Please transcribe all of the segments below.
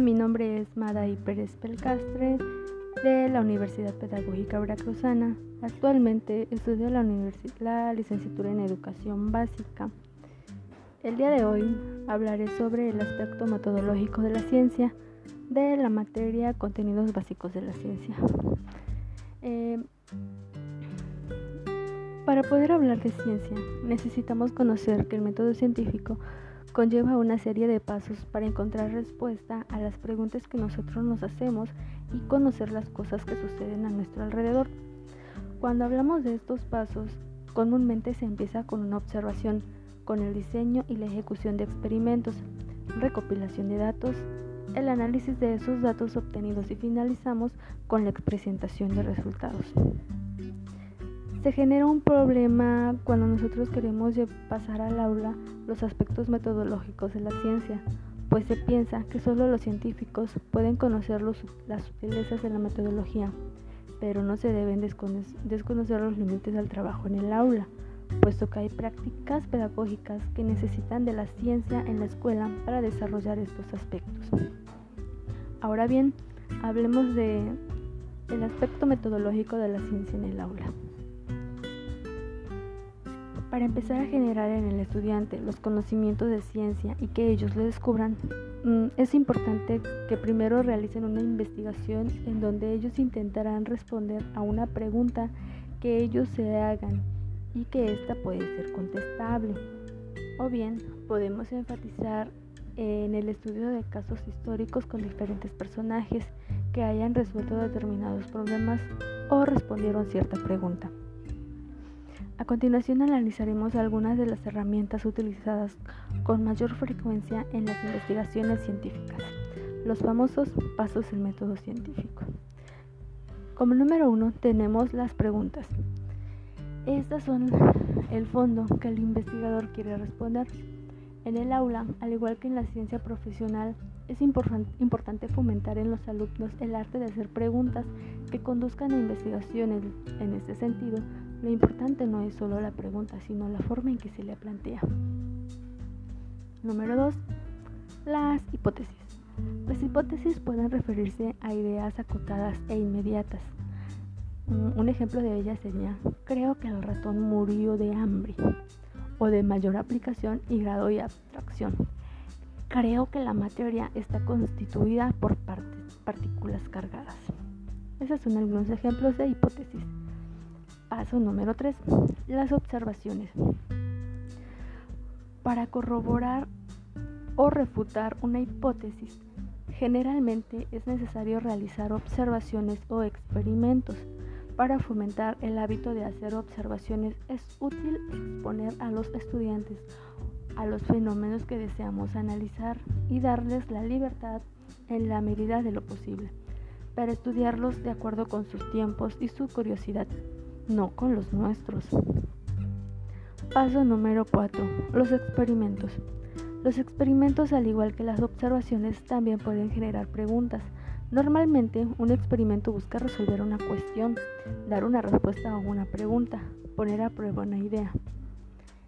Mi nombre es Madaí Pérez Pelcastre de la Universidad Pedagógica Veracruzana. Actualmente estudio la, la licenciatura en Educación Básica. El día de hoy hablaré sobre el aspecto metodológico de la ciencia de la materia Contenidos Básicos de la Ciencia. Eh, para poder hablar de ciencia, necesitamos conocer que el método científico conlleva una serie de pasos para encontrar respuesta a las preguntas que nosotros nos hacemos y conocer las cosas que suceden a nuestro alrededor. Cuando hablamos de estos pasos, comúnmente se empieza con una observación, con el diseño y la ejecución de experimentos, recopilación de datos, el análisis de esos datos obtenidos y finalizamos con la presentación de resultados. Se genera un problema cuando nosotros queremos pasar al aula los aspectos metodológicos de la ciencia, pues se piensa que solo los científicos pueden conocer las sutilezas de la metodología, pero no se deben desconocer los límites del trabajo en el aula, puesto que hay prácticas pedagógicas que necesitan de la ciencia en la escuela para desarrollar estos aspectos. Ahora bien, hablemos de el aspecto metodológico de la ciencia en el aula. Para empezar a generar en el estudiante los conocimientos de ciencia y que ellos lo descubran, mm, es importante que primero realicen una investigación en donde ellos intentarán responder a una pregunta que ellos se hagan y que ésta puede ser contestable. O bien podemos enfatizar en el estudio de casos históricos con diferentes personajes que hayan resuelto determinados problemas o respondieron cierta pregunta. A continuación analizaremos algunas de las herramientas utilizadas con mayor frecuencia en las investigaciones científicas, los famosos pasos del método científico. Como número uno tenemos las preguntas. Estas son el fondo que el investigador quiere responder. En el aula, al igual que en la ciencia profesional, es importante fomentar en los alumnos el arte de hacer preguntas que conduzcan a investigaciones. En este sentido, lo importante no es solo la pregunta, sino la forma en que se le plantea. Número 2. Las hipótesis. Las hipótesis pueden referirse a ideas acotadas e inmediatas. Un ejemplo de ellas sería, creo que el ratón murió de hambre o de mayor aplicación y grado y abstracción. Creo que la materia está constituida por partículas cargadas. Esos son algunos ejemplos de hipótesis. Paso número 3. Las observaciones. Para corroborar o refutar una hipótesis, generalmente es necesario realizar observaciones o experimentos. Para fomentar el hábito de hacer observaciones es útil exponer a los estudiantes a los fenómenos que deseamos analizar y darles la libertad en la medida de lo posible para estudiarlos de acuerdo con sus tiempos y su curiosidad no con los nuestros. Paso número 4. Los experimentos. Los experimentos, al igual que las observaciones, también pueden generar preguntas. Normalmente, un experimento busca resolver una cuestión, dar una respuesta a una pregunta, poner a prueba una idea.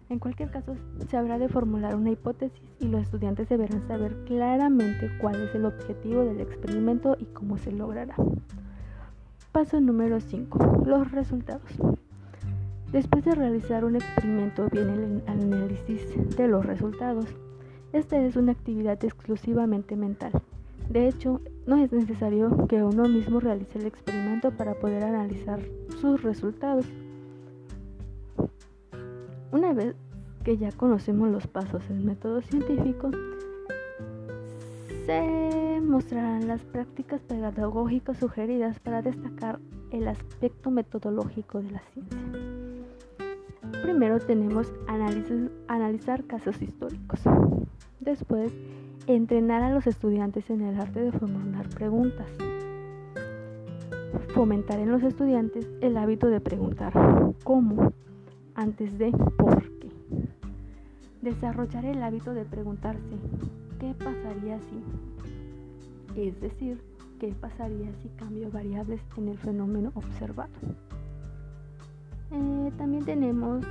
En cualquier caso, se habrá de formular una hipótesis y los estudiantes deberán saber claramente cuál es el objetivo del experimento y cómo se logrará. Paso número 5. Los resultados. Después de realizar un experimento viene el análisis de los resultados. Esta es una actividad exclusivamente mental. De hecho, no es necesario que uno mismo realice el experimento para poder analizar sus resultados. Una vez que ya conocemos los pasos del método científico, se mostrarán las prácticas pedagógicas sugeridas para destacar el aspecto metodológico de la ciencia. Primero tenemos analizar casos históricos. Después, entrenar a los estudiantes en el arte de formular preguntas. Fomentar en los estudiantes el hábito de preguntar cómo antes de por qué. Desarrollar el hábito de preguntarse ¿qué pasaría si? Es decir, ¿qué pasaría si cambio variables en el fenómeno observado? Eh, también tenemos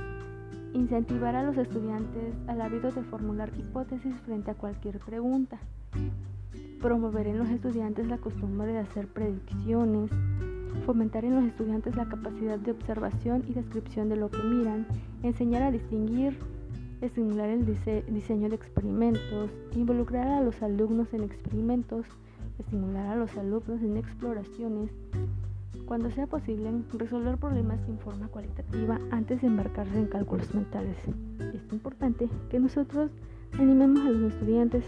incentivar a los estudiantes al hábito de formular hipótesis frente a cualquier pregunta. promover en los estudiantes la costumbre de hacer predicciones, fomentar en los estudiantes la capacidad de observación y descripción de lo que miran, enseñar a distinguir, estimular el diseño de experimentos, involucrar a los alumnos en experimentos, estimular a los alumnos en exploraciones, cuando sea posible, resolver problemas en forma cualitativa antes de embarcarse en cálculos mentales. Es importante que nosotros animemos a los estudiantes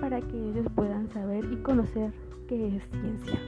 para que ellos puedan saber y conocer qué es ciencia.